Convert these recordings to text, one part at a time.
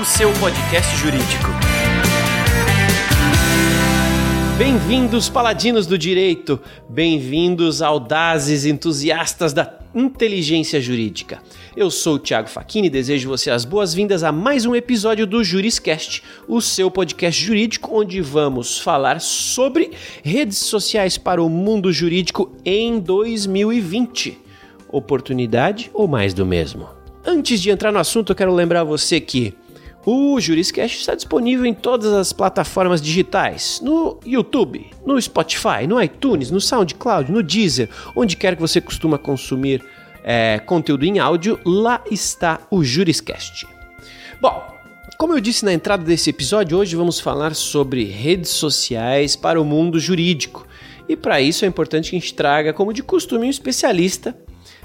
O seu podcast jurídico. Bem-vindos, paladinos do direito! Bem-vindos, audazes entusiastas da inteligência jurídica. Eu sou o Thiago Facchini e desejo você as boas-vindas a mais um episódio do Juriscast, o seu podcast jurídico onde vamos falar sobre redes sociais para o mundo jurídico em 2020. Oportunidade ou mais do mesmo? Antes de entrar no assunto, eu quero lembrar você que o Juriscast está disponível em todas as plataformas digitais, no YouTube, no Spotify, no iTunes, no SoundCloud, no Deezer, onde quer que você costuma consumir é, conteúdo em áudio, lá está o Juriscast. Bom, como eu disse na entrada desse episódio, hoje vamos falar sobre redes sociais para o mundo jurídico. E para isso é importante que a gente traga, como de costume, um especialista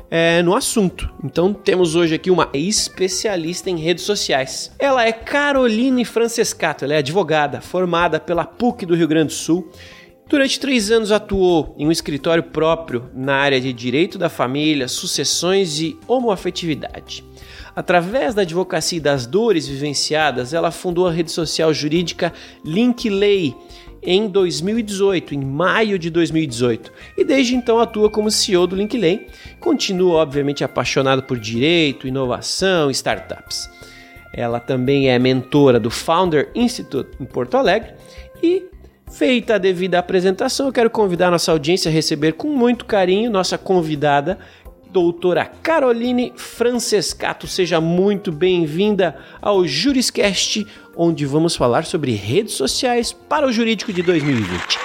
é, no assunto. Então temos hoje aqui uma especialista em redes sociais. Ela é Caroline Francescato, ela é advogada, formada pela PUC do Rio Grande do Sul Durante três anos atuou em um escritório próprio na área de direito da família, sucessões e homoafetividade. Através da advocacia das dores vivenciadas, ela fundou a rede social jurídica Linkley em 2018, em maio de 2018, e desde então atua como CEO do Linkley. Continua, obviamente, apaixonada por direito, inovação e startups. Ela também é mentora do Founder Institute em Porto Alegre e Feita a devida apresentação, eu quero convidar nossa audiência a receber com muito carinho nossa convidada, doutora Caroline Francescato. Seja muito bem-vinda ao Juriscast, onde vamos falar sobre redes sociais para o jurídico de 2020.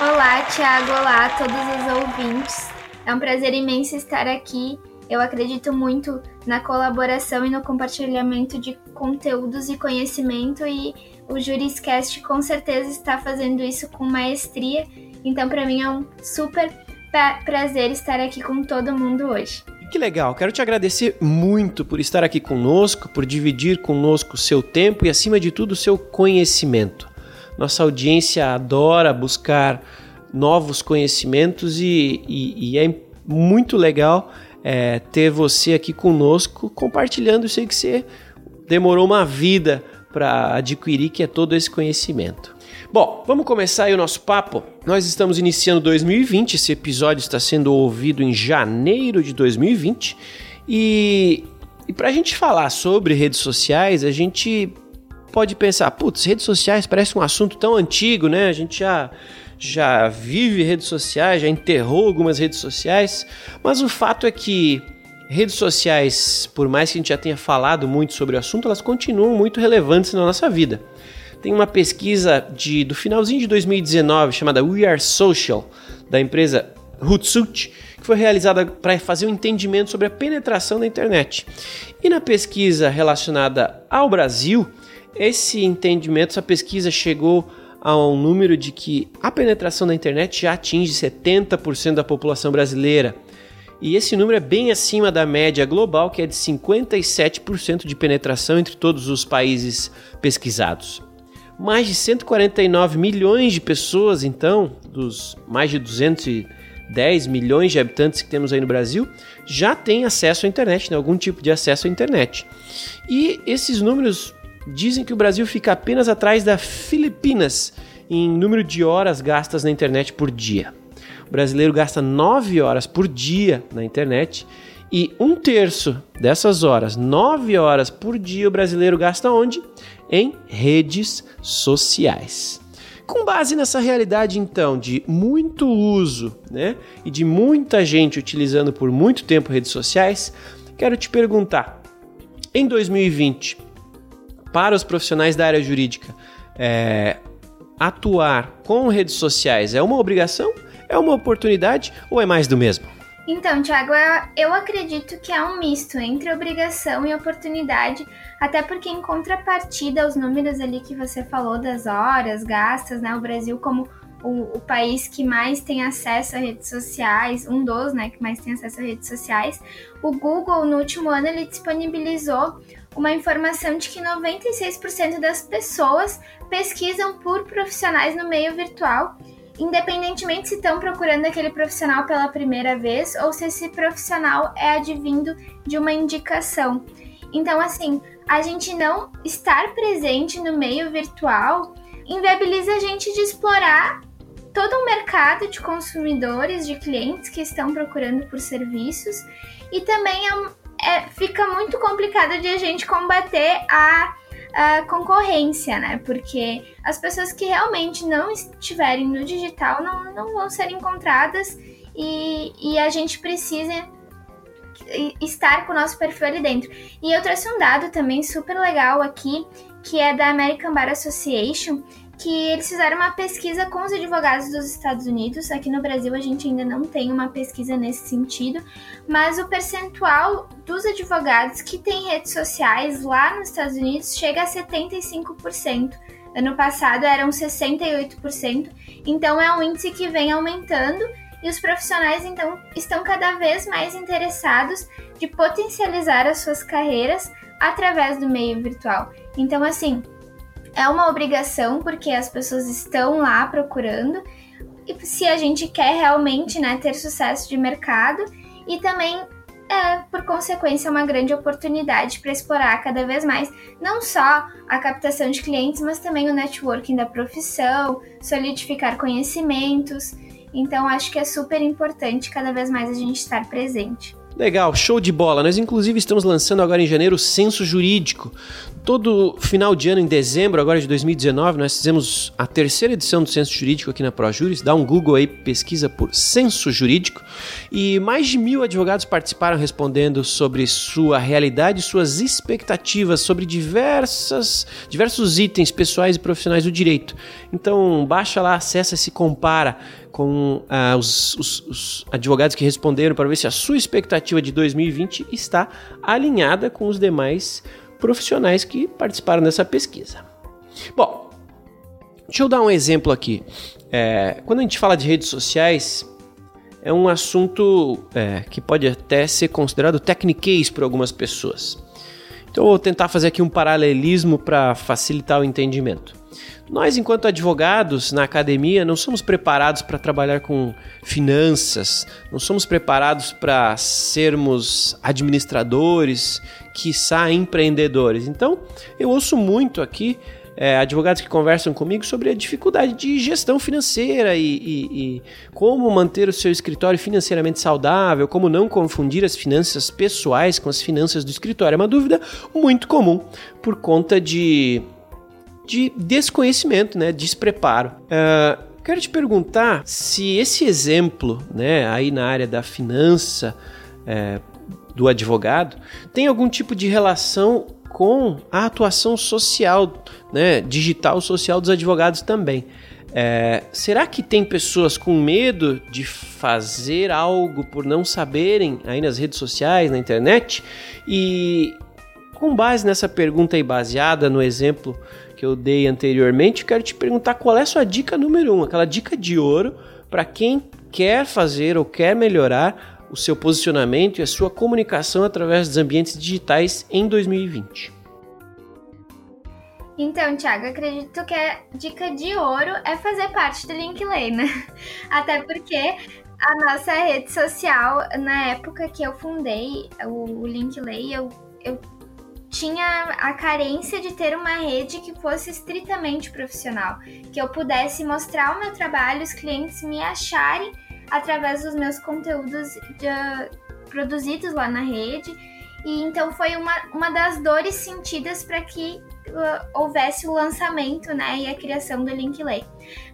Olá, Tiago. Olá a todos os ouvintes. É um prazer imenso estar aqui. Eu acredito muito na colaboração e no compartilhamento de conteúdos e conhecimento e o Juriscast com certeza está fazendo isso com maestria. Então, para mim é um super prazer estar aqui com todo mundo hoje. Que legal, quero te agradecer muito por estar aqui conosco, por dividir conosco o seu tempo e, acima de tudo, o seu conhecimento. Nossa audiência adora buscar novos conhecimentos e, e, e é muito legal é, ter você aqui conosco compartilhando. Eu sei que você demorou uma vida para adquirir, que é todo esse conhecimento. Bom, vamos começar aí o nosso papo. Nós estamos iniciando 2020, esse episódio está sendo ouvido em janeiro de 2020 e, e para a gente falar sobre redes sociais, a gente pode pensar, putz, redes sociais parece um assunto tão antigo, né? A gente já já vive redes sociais, já enterrou algumas redes sociais, mas o fato é que redes sociais, por mais que a gente já tenha falado muito sobre o assunto, elas continuam muito relevantes na nossa vida. Tem uma pesquisa de, do finalzinho de 2019 chamada We Are Social, da empresa Hootsuite, que foi realizada para fazer um entendimento sobre a penetração da internet. E na pesquisa relacionada ao Brasil, esse entendimento, essa pesquisa chegou a um número de que a penetração da internet já atinge 70% da população brasileira e esse número é bem acima da média global, que é de 57% de penetração entre todos os países pesquisados. Mais de 149 milhões de pessoas, então, dos mais de 210 milhões de habitantes que temos aí no Brasil, já têm acesso à internet, né? algum tipo de acesso à internet. E esses números dizem que o Brasil fica apenas atrás da Filipinas em número de horas gastas na internet por dia. O brasileiro gasta 9 horas por dia na internet e um terço dessas horas, 9 horas por dia, o brasileiro gasta onde? Em redes sociais. Com base nessa realidade, então, de muito uso né, e de muita gente utilizando por muito tempo redes sociais, quero te perguntar: em 2020, para os profissionais da área jurídica, é, atuar com redes sociais é uma obrigação é uma oportunidade ou é mais do mesmo? Então, Thiago, eu acredito que é um misto entre obrigação e oportunidade, até porque em contrapartida os números ali que você falou das horas gastas, né? O Brasil como o, o, país que mais tem acesso a redes sociais, um dos, né, que mais tem acesso a redes sociais, o Google no último ano ele disponibilizou uma informação de que 96% das pessoas pesquisam por profissionais no meio virtual independentemente se estão procurando aquele profissional pela primeira vez ou se esse profissional é advindo de uma indicação. Então, assim, a gente não estar presente no meio virtual inviabiliza a gente de explorar todo um mercado de consumidores, de clientes que estão procurando por serviços e também é, é, fica muito complicado de a gente combater a, a, concorrência, né? Porque as pessoas que realmente não estiverem no digital não, não vão ser encontradas e, e a gente precisa estar com o nosso perfil ali dentro. E eu trouxe um dado também super legal aqui, que é da American Bar Association, que eles fizeram uma pesquisa com os advogados dos Estados Unidos. Aqui no Brasil a gente ainda não tem uma pesquisa nesse sentido, mas o percentual dos advogados que têm redes sociais lá nos Estados Unidos chega a 75%. Ano passado eram 68%, então é um índice que vem aumentando e os profissionais então estão cada vez mais interessados de potencializar as suas carreiras através do meio virtual. Então assim, é uma obrigação porque as pessoas estão lá procurando e se a gente quer realmente né, ter sucesso de mercado e também é, por consequência, uma grande oportunidade para explorar cada vez mais não só a captação de clientes, mas também o networking da profissão, solidificar conhecimentos. Então, acho que é super importante cada vez mais a gente estar presente. Legal, show de bola. Nós, inclusive, estamos lançando agora em janeiro o Censo Jurídico. Todo final de ano, em dezembro agora de 2019, nós fizemos a terceira edição do Censo Jurídico aqui na ProJuris. Dá um Google aí, pesquisa por Censo Jurídico. E mais de mil advogados participaram respondendo sobre sua realidade suas expectativas sobre diversas, diversos itens pessoais e profissionais do direito. Então, baixa lá, acessa e se compara com ah, os, os, os, advogados que responderam para ver se a sua expectativa de 2020 está alinhada com os demais profissionais que participaram dessa pesquisa. Bom, deixa eu dar um exemplo aqui. É, quando a gente fala de redes sociais, é um assunto é, que pode até ser considerado techniquez por algumas pessoas. Então eu vou tentar fazer aqui um paralelismo para facilitar o entendimento. Nós, enquanto advogados na academia, não somos preparados para trabalhar com finanças, não somos preparados para sermos administradores, quiçá empreendedores. Então, eu ouço muito aqui é, advogados que conversam comigo sobre a dificuldade de gestão financeira e, e, e, como manter o seu escritório financeiramente saudável, como não confundir as finanças pessoais com as finanças do escritório. É uma dúvida muito comum por conta de de desconhecimento, né, despreparo. Uh, quero te perguntar se esse exemplo, né, aí na área da finança é, do advogado, tem algum tipo de relação com a atuação social, né, digital social dos advogados também. É, será que tem pessoas com medo de fazer algo por não saberem aí nas redes sociais, na internet? E com base nessa pergunta e baseada no exemplo que eu dei anteriormente, quero te perguntar qual é a sua dica número um, aquela dica de ouro para quem quer fazer ou quer melhorar o seu posicionamento e a sua comunicação através dos ambientes digitais em 2020. Então, Thiago, acredito que a dica de ouro é fazer parte do Linkley, né? Até porque a nossa rede social, na época que eu fundei o Linkley, eu, eu tinha a carência de ter uma rede que fosse estritamente profissional, que eu pudesse mostrar o meu trabalho, os clientes me acharem através dos meus conteúdos de, produzidos lá na rede. E então foi uma, uma das dores sentidas para que uh, houvesse o lançamento né, e a criação do Linkley.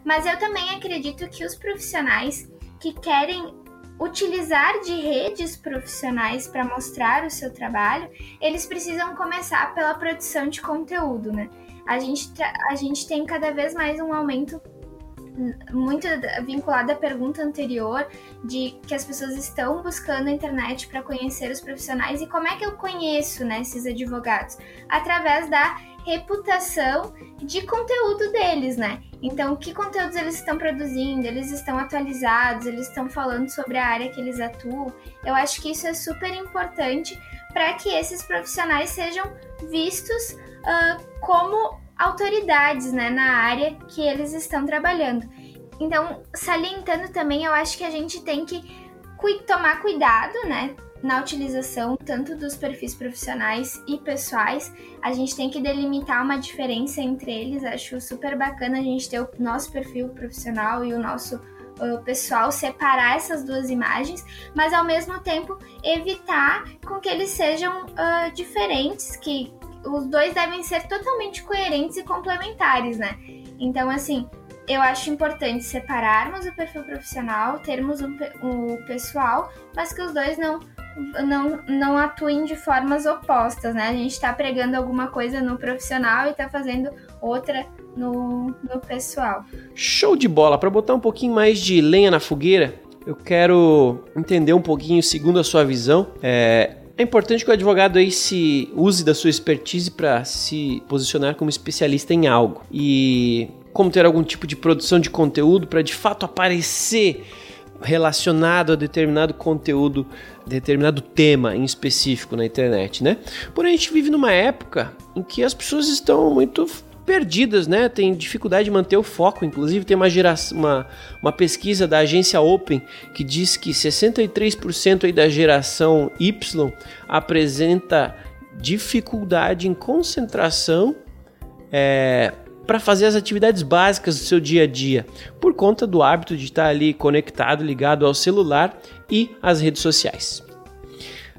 Mas eu também acredito que os profissionais que querem utilizar de redes profissionais para mostrar o seu trabalho, eles precisam começar pela produção de conteúdo, né? A gente, a gente tem cada vez mais um aumento muito vinculado à pergunta anterior de que as pessoas estão buscando a internet para conhecer os profissionais e como é que eu conheço né, esses advogados? Através da reputação de conteúdo deles, né? Então, que conteúdos eles estão produzindo? Eles estão atualizados? Eles estão falando sobre a área que eles atuam? Eu acho que isso é super importante para que esses profissionais sejam vistos uh, como autoridades né, na área que eles estão trabalhando. Então, salientando também, eu acho que a gente tem que tomar cuidado, né? na utilização tanto dos perfis profissionais e pessoais, a gente tem que delimitar uma diferença entre eles. Acho super bacana a gente ter o nosso perfil profissional e o nosso uh, pessoal separar essas duas imagens, mas ao mesmo tempo evitar com que eles sejam uh, diferentes, que os dois devem ser totalmente coerentes e complementares, né? Então, assim, eu acho importante separarmos o perfil profissional, termos o, o pessoal, mas que os dois não não, não atuem de formas opostas, né? A gente está pregando alguma coisa no profissional e está fazendo outra no, no pessoal. Show de bola! Para botar um pouquinho mais de lenha na fogueira, eu quero entender um pouquinho, segundo a sua visão, é, é importante que o advogado aí se use da sua expertise para se posicionar como especialista em algo e como ter algum tipo de produção de conteúdo para de fato aparecer relacionado a determinado conteúdo, determinado tema em específico na internet, né? Porém, a gente vive numa época em que as pessoas estão muito perdidas, né? Tem dificuldade de manter o foco. Inclusive, tem uma, geração, uma, uma pesquisa da agência Open que diz que 63% aí da geração Y apresenta dificuldade em concentração é, para fazer as atividades básicas do seu dia a dia, por conta do hábito de estar ali conectado, ligado ao celular e às redes sociais.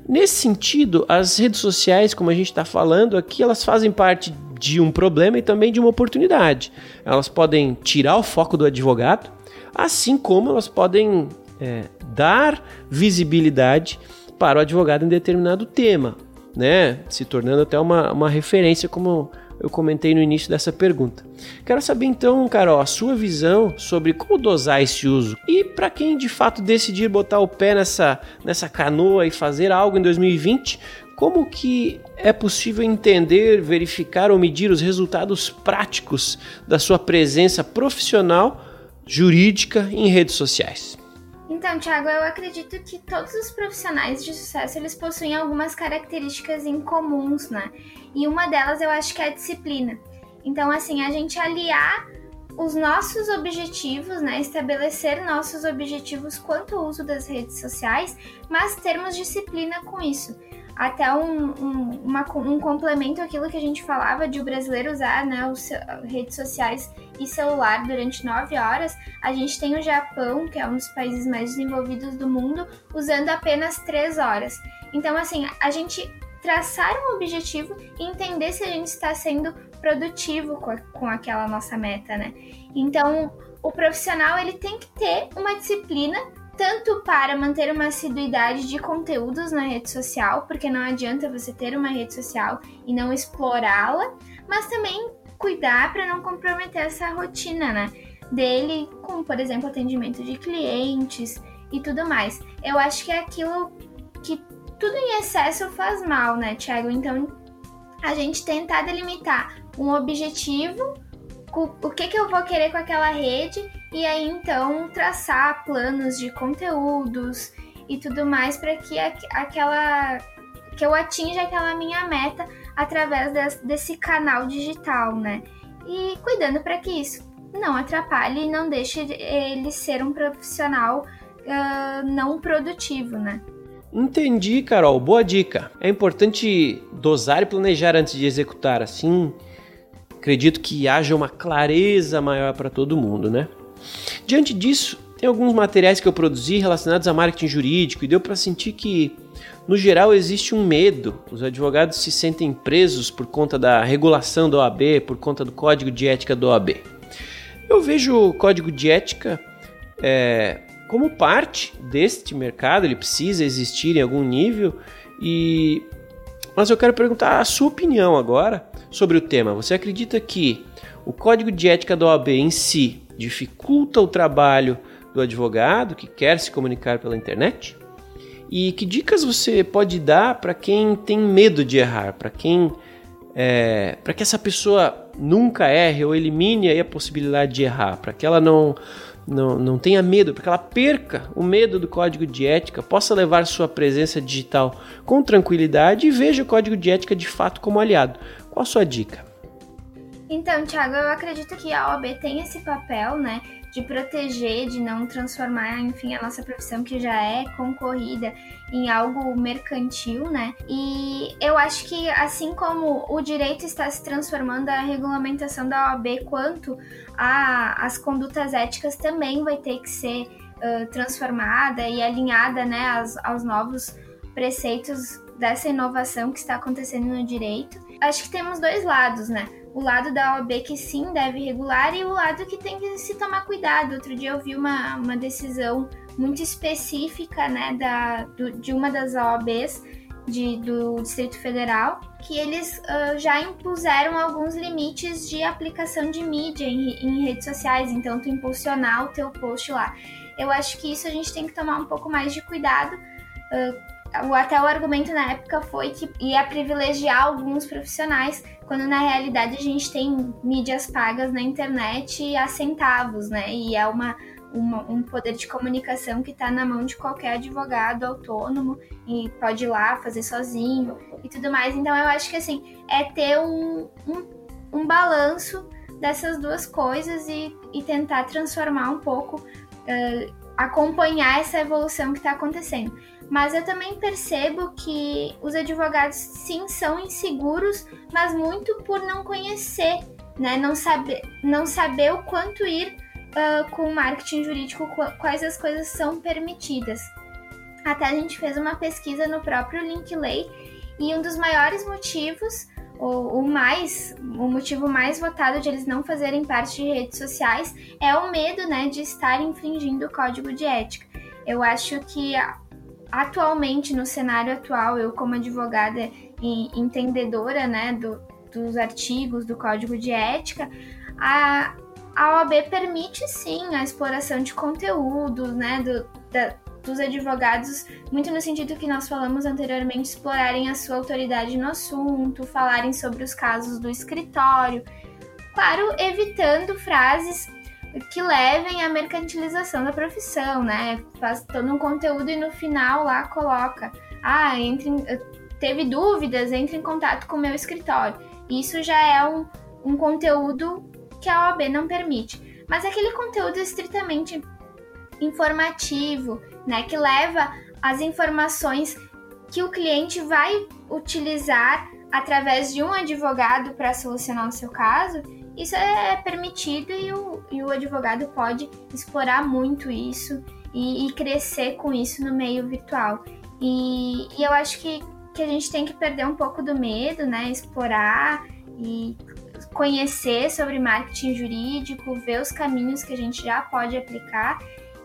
Nesse sentido, as redes sociais, como a gente está falando aqui, elas fazem parte de um problema e também de uma oportunidade. Elas podem tirar o foco do advogado, assim como elas podem é, dar visibilidade para o advogado em determinado tema, né? se tornando até uma, uma referência, como eu comentei no início dessa pergunta. Quero saber então, Carol, a sua visão sobre como dosar esse uso. E para quem de fato decidir botar o pé nessa, nessa canoa e fazer algo em 2020, como que é possível entender, verificar ou medir os resultados práticos da sua presença profissional jurídica em redes sociais? Então, Thiago, eu acredito que todos os profissionais de sucesso eles possuem algumas características incomuns, né? E uma delas eu acho que é a disciplina. Então, assim, a gente aliar os nossos objetivos, né? Estabelecer nossos objetivos quanto ao uso das redes sociais, mas termos disciplina com isso até um, um, uma, um complemento àquilo que a gente falava de o brasileiro usar né, os redes sociais e celular durante nove horas, a gente tem o Japão, que é um dos países mais desenvolvidos do mundo, usando apenas três horas. Então, assim, a gente traçar um objetivo e entender se a gente está sendo produtivo com, a, com aquela nossa meta, né? Então, o profissional ele tem que ter uma disciplina tanto para manter uma assiduidade de conteúdos na rede social, porque não adianta você ter uma rede social e não explorá-la, mas também cuidar para não comprometer essa rotina, né? Dele com, por exemplo, atendimento de clientes e tudo mais. Eu acho que é aquilo que tudo em excesso faz mal, né, Thiago? Então, a gente tentar delimitar um objetivo, o que, que eu vou querer com aquela rede e aí então traçar planos de conteúdos e tudo mais para que aquela que eu atinja aquela minha meta através desse canal digital, né? E cuidando para que isso não atrapalhe e não deixe ele ser um profissional uh, não produtivo, né? Entendi, Carol. Boa dica. É importante dosar e planejar antes de executar. Assim, acredito que haja uma clareza maior para todo mundo, né? Diante disso, tem alguns materiais que eu produzi relacionados a marketing jurídico e deu para sentir que, no geral, existe um medo. Os advogados se sentem presos por conta da regulação da OAB, por conta do código de ética da OAB. Eu vejo o código de ética é, como parte deste mercado, ele precisa existir em algum nível e mas eu quero perguntar a sua opinião agora sobre o tema. Você acredita que o código de ética da OAB em si dificulta o trabalho do advogado que quer se comunicar pela internet? E que dicas você pode dar para quem tem medo de errar, para quem é, para que essa pessoa nunca erre ou elimine a possibilidade de errar, para que ela não, não, não tenha medo, para que ela perca o medo do código de ética, possa levar sua presença digital com tranquilidade e veja o código de ética de fato como aliado. Qual a sua dica? Então, Thiago, eu acredito que a OAB tem esse papel, né, de proteger, de não transformar, enfim, a nossa profissão que já é concorrida em algo mercantil, né? E eu acho que assim como o direito está se transformando, a regulamentação da OAB quanto às condutas éticas também vai ter que ser uh, transformada e alinhada, né, aos, aos novos preceitos dessa inovação que está acontecendo no direito. Acho que temos dois lados, né? O lado da OAB que sim deve regular e o lado que tem que se tomar cuidado. Outro dia eu vi uma, uma decisão muito específica né, da, do, de uma das OABs de, do Distrito Federal, que eles uh, já impuseram alguns limites de aplicação de mídia em, em redes sociais, então tu impulsionar o teu post lá. Eu acho que isso a gente tem que tomar um pouco mais de cuidado. Uh, até o argumento na época foi que ia privilegiar alguns profissionais, quando na realidade a gente tem mídias pagas na internet a centavos, né? E é uma, uma um poder de comunicação que está na mão de qualquer advogado autônomo e pode ir lá fazer sozinho e tudo mais. Então eu acho que assim, é ter um, um, um balanço dessas duas coisas e, e tentar transformar um pouco, uh, acompanhar essa evolução que está acontecendo. Mas eu também percebo que os advogados sim são inseguros, mas muito por não conhecer, né? Não saber, não saber o quanto ir uh, com o marketing jurídico, quais as coisas são permitidas. Até a gente fez uma pesquisa no próprio Linkley e um dos maiores motivos, o, o mais, o motivo mais votado de eles não fazerem parte de redes sociais é o medo, né, de estar infringindo o código de ética. Eu acho que atualmente, no cenário atual, eu como advogada e entendedora né, do, dos artigos do Código de Ética, a, a OAB permite sim a exploração de conteúdo, né, do, da, dos advogados, muito no sentido que nós falamos anteriormente, explorarem a sua autoridade no assunto, falarem sobre os casos do escritório, claro, evitando frases que levem à mercantilização da profissão, né? Faz todo um conteúdo e no final lá coloca: ah, entre, teve dúvidas, entre em contato com o meu escritório. Isso já é um, um conteúdo que a OAB não permite. Mas aquele conteúdo estritamente informativo, né? Que leva as informações que o cliente vai utilizar através de um advogado para solucionar o seu caso, isso é permitido e o, e o advogado pode explorar muito isso e, e crescer com isso no meio virtual. E, e, eu acho que, que a gente tem que perder um pouco do medo, né? Explorar e conhecer sobre marketing jurídico, ver os caminhos que a gente já pode aplicar.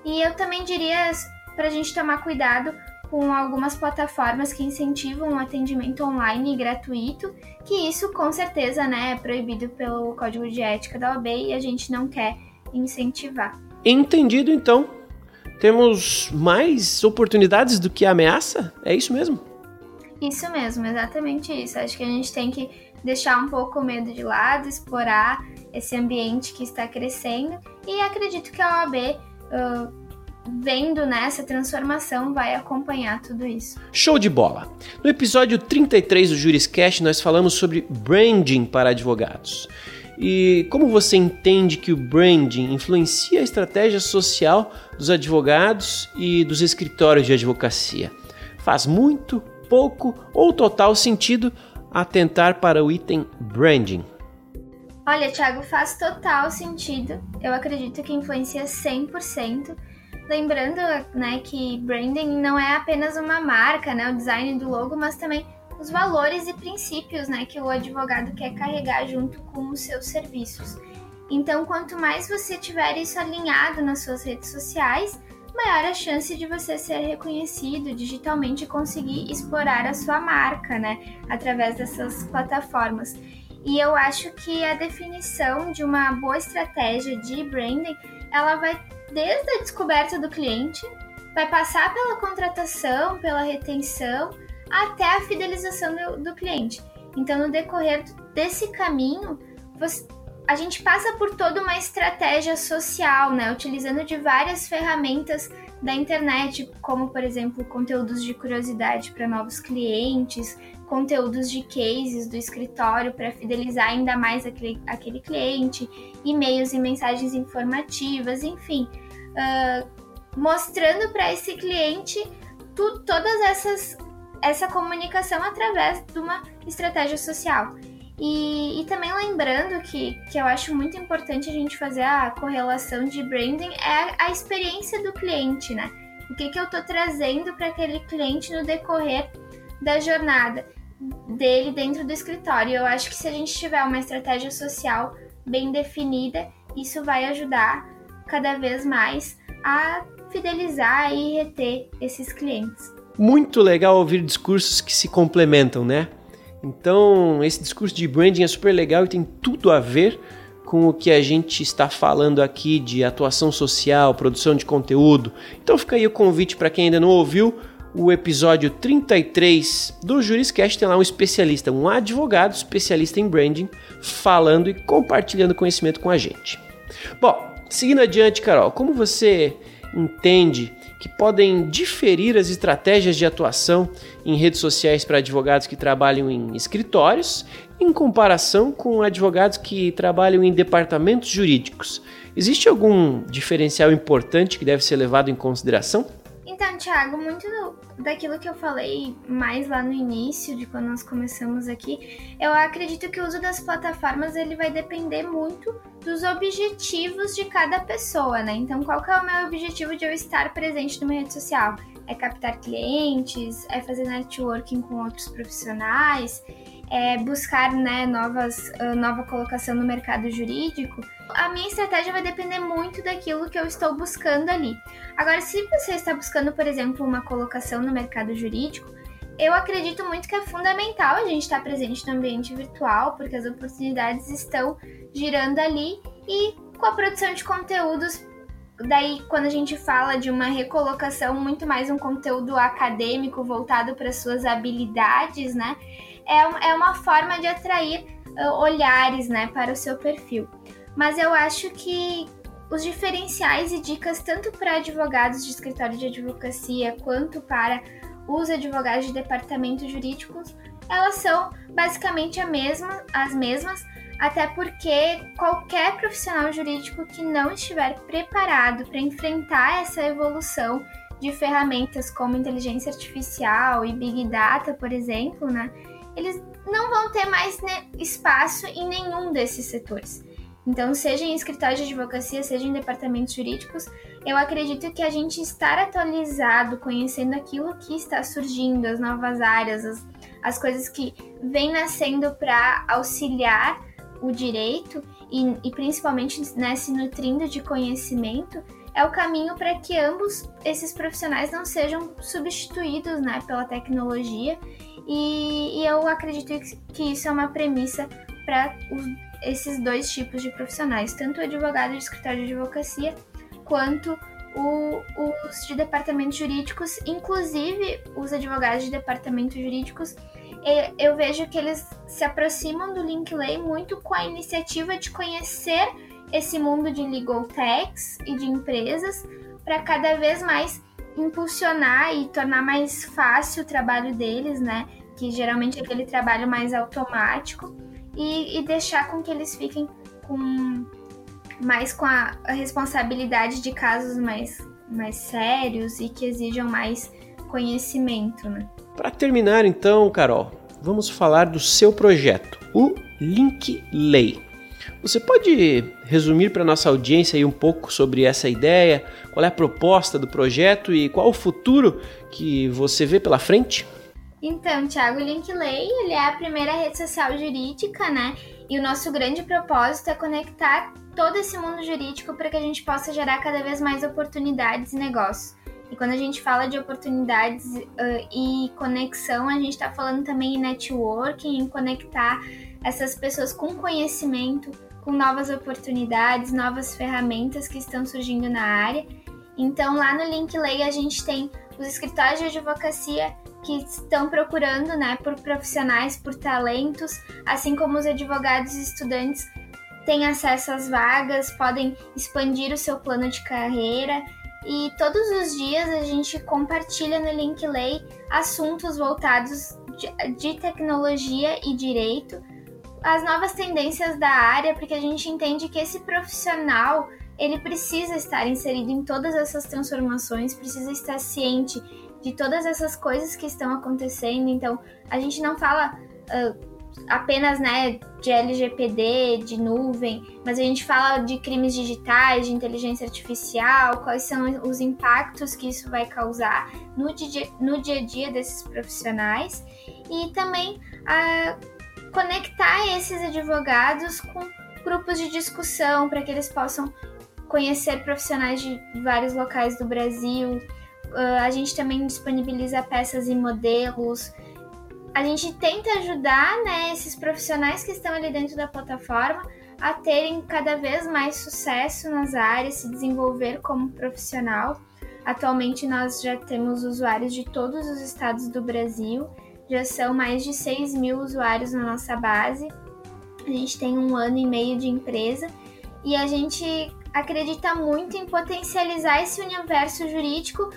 E eu também diria para a gente tomar cuidado com algumas plataformas que incentivam o atendimento online gratuito, que isso com certeza né, é proibido pelo Código de Ética da OAB e a gente não quer incentivar. Entendido então. Temos mais oportunidades do que ameaça? É isso mesmo? Isso mesmo, exatamente isso. Acho que a gente tem que deixar um pouco o medo de lado, explorar esse ambiente que está crescendo e acredito que a OAB uh, vendo nessa né, transformação vai acompanhar tudo isso. Show de bola! No episódio 33 do Juriscast nós falamos sobre branding para advogados. E como você entende que o branding influencia a estratégia social dos advogados e dos escritórios de advocacia? Faz muito, pouco ou total sentido atentar para o item branding? Olha, Thiago, faz total sentido. Eu acredito que influencia 100%. Lembrando, né, que branding não é apenas uma marca, né, o design do logo, mas também os valores e princípios, né, que o advogado quer carregar junto com os seus serviços. Então, quanto mais você tiver isso alinhado nas suas redes sociais, maior a chance de você ser reconhecido digitalmente e conseguir explorar a sua marca, né, através dessas plataformas. E eu acho que a definição de uma boa estratégia de branding, ela vai desde a descoberta do cliente, vai passar pela contratação, pela retenção, até a fidelização do, do cliente. Então, no decorrer desse caminho, você, a gente passa por toda uma estratégia social, né? Utilizando de várias ferramentas da internet, como por exemplo conteúdos de curiosidade para novos clientes, conteúdos de cases do escritório para fidelizar ainda mais aquele, aquele cliente, e-mails e mensagens informativas, enfim, uh, mostrando para esse cliente tu, todas essas essa comunicação através de uma estratégia social. E, e, também lembrando que, que eu acho muito importante a gente fazer a correlação de branding é a, a experiência do cliente, né? O que, que eu estou trazendo para aquele cliente no decorrer da jornada dele dentro do escritório. Eu acho que se a gente tiver uma estratégia social bem definida, isso vai ajudar cada vez mais a fidelizar e reter esses clientes. Muito legal ouvir discursos que se complementam, né? Então, esse discurso de branding é super legal e tem tudo a ver com o que a gente está falando aqui de atuação social, produção de conteúdo. Então, fica aí o convite para quem ainda não ouviu o episódio 33 do Juriscast. Tem lá um especialista, um advogado especialista em branding, falando e compartilhando conhecimento com a gente. Bom, seguindo adiante, Carol, como você entende que podem diferir as estratégias de atuação em redes sociais para advogados que trabalham em escritórios, em comparação com advogados que trabalham em departamentos jurídicos. Existe algum diferencial importante que deve ser levado em consideração? Então, Thiago, muito daquilo que eu falei mais lá no início, de quando nós começamos aqui, eu acredito que o uso das plataformas ele vai depender muito dos objetivos de cada pessoa, né? Então, qual que é o meu objetivo de eu estar presente numa rede social? É captar clientes, é fazer networking com outros profissionais, é buscar né, novas, uh, nova colocação no mercado jurídico, a minha estratégia vai depender muito daquilo que eu estou buscando ali. Agora, se você está buscando, por exemplo, uma colocação no mercado jurídico, eu acredito muito que é fundamental a gente estar presente no ambiente virtual, porque as oportunidades estão girando ali e com a produção de conteúdos daí quando a gente fala de uma recolocação muito mais um conteúdo acadêmico voltado para suas habilidades, né? É, é uma forma de atrair uh, olhares, né, para o seu perfil. Mas eu acho que os diferenciais e dicas tanto para advogados de escritório de advocacia quanto para os advogados de departamentos jurídicos, elas são basicamente a mesma, as mesmas, até porque qualquer profissional jurídico que não estiver preparado para enfrentar essa evolução de ferramentas como inteligência artificial e big data, por exemplo, né, eles não vão ter mais espaço em nenhum desses setores. Então, seja em escritório de advocacia, seja em departamentos jurídicos, eu acredito que a gente estar atualizado, conhecendo aquilo que está surgindo, as novas áreas, as, as coisas que vêm nascendo para auxiliar o direito e, e principalmente né, se nutrindo de conhecimento, é o caminho para que ambos esses profissionais não sejam substituídos né, pela tecnologia. E, e eu acredito que isso é uma premissa para esses dois tipos de profissionais, tanto o advogado de escritório de advocacia quanto o, os de departamentos jurídicos, inclusive os advogados de departamentos jurídicos eu vejo que eles se aproximam do Linkley muito com a iniciativa de conhecer esse mundo de legal techs e de empresas para cada vez mais impulsionar e tornar mais fácil o trabalho deles, né? Que geralmente é aquele trabalho mais automático e, e deixar com que eles fiquem com mais com a, a responsabilidade de casos mais, mais sérios e que exijam mais conhecimento, né? Para terminar, então, Carol, vamos falar do seu projeto, o Linkley. Você pode resumir para nossa audiência um pouco sobre essa ideia, qual é a proposta do projeto e qual o futuro que você vê pela frente? Então, Thiago, Linkley ele é a primeira rede social jurídica, né? E o nosso grande propósito é conectar todo esse mundo jurídico para que a gente possa gerar cada vez mais oportunidades e negócios. E quando a gente fala de oportunidades uh, e conexão, a gente está falando também em networking, em conectar essas pessoas com conhecimento, com novas oportunidades, novas ferramentas que estão surgindo na área. Então, lá no Linkley, a gente tem os escritórios de advocacia que estão procurando né, por profissionais, por talentos, assim como os advogados e estudantes têm acesso às vagas, podem expandir o seu plano de carreira. E todos os dias a gente compartilha no Linkley assuntos voltados de, de tecnologia e direito, as novas tendências da área, porque a gente entende que esse profissional ele precisa estar inserido em todas essas transformações, precisa estar ciente de todas essas coisas que estão acontecendo. Então, a gente não fala uh, apenas né, de LGPD, de nuvem, mas a gente fala de crimes digitais, de inteligência artificial, quais são os impactos que isso vai causar no dia, no dia a dia desses profissionais e também a conectar esses advogados com grupos de discussão para que eles possam conhecer profissionais de vários locais do Brasil. Uh, a gente também disponibiliza peças e modelos a gente tenta ajudar né, esses profissionais que estão ali dentro da plataforma a terem cada vez mais sucesso nas áreas, se desenvolver como profissional. Atualmente nós já temos usuários de todos os estados do Brasil, já são mais de 6 mil usuários na nossa base. A gente tem um ano e meio de empresa e a gente acredita muito em potencializar esse universo jurídico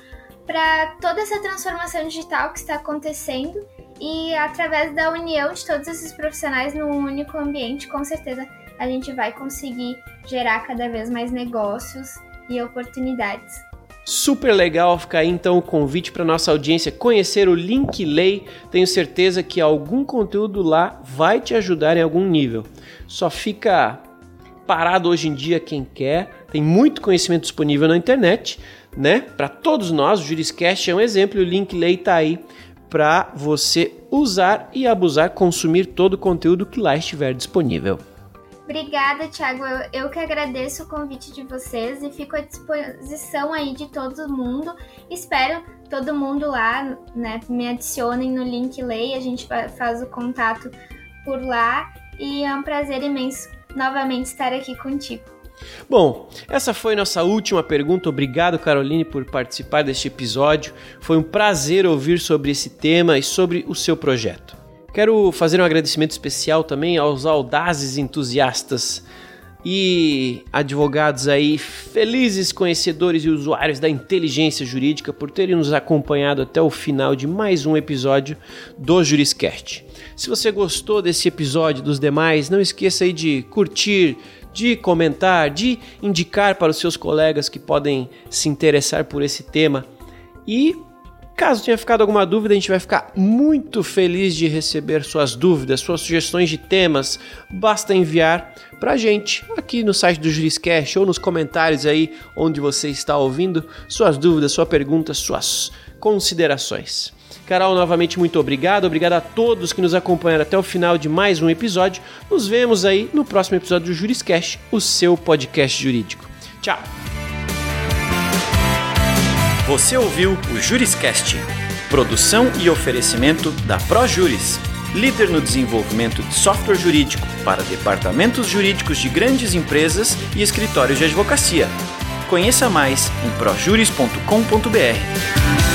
para toda essa transformação digital que está acontecendo e através da união de todos esses profissionais num único ambiente, com certeza a gente vai conseguir gerar cada vez mais negócios e oportunidades. Super legal ficar aí então o convite para nossa audiência conhecer o Link Lay. Tenho certeza que algum conteúdo lá vai te ajudar em algum nível. Só fica parado hoje em dia quem quer. Tem muito conhecimento disponível na internet, né? Para todos nós, o Juriscast é um exemplo o Link Lay está aí para você usar e abusar, consumir todo o conteúdo que lá estiver disponível. Obrigada, Thiago. Eu, eu, que agradeço o convite de vocês e fico à disposição aí de todo mundo. Espero todo mundo lá, né, me adicionem no link Lei, a gente faz o contato por lá e é um prazer imenso novamente estar aqui contigo. Bom, essa foi nossa última pergunta. Obrigado, Caroline, por participar deste episódio. Foi um prazer ouvir sobre esse tema e sobre o seu projeto. Quero fazer um agradecimento especial também aos audazes entusiastas e advogados aí, felizes conhecedores e usuários da inteligência jurídica por terem nos acompanhado até o final de mais um episódio do Juriscast. Se você gostou desse episódio dos demais, não esqueça aí de curtir, de comentar, de indicar para os seus colegas que podem se interessar por esse tema. E caso tenha ficado alguma dúvida, a gente vai ficar muito feliz de receber suas dúvidas, suas sugestões de temas. Basta enviar para a gente aqui no site do Juriscast ou nos comentários aí onde você está ouvindo suas dúvidas, sua pergunta, suas considerações. Carol, novamente muito obrigado. Obrigado a todos que nos acompanharam até o final de mais um episódio. Nos vemos aí no próximo episódio do Juriscast, o seu podcast jurídico. Tchau. Você ouviu o Juriscast, produção e oferecimento da ProJuris, líder no desenvolvimento de software jurídico para departamentos jurídicos de grandes empresas e escritórios de advocacia. Conheça mais em projuris.com.br.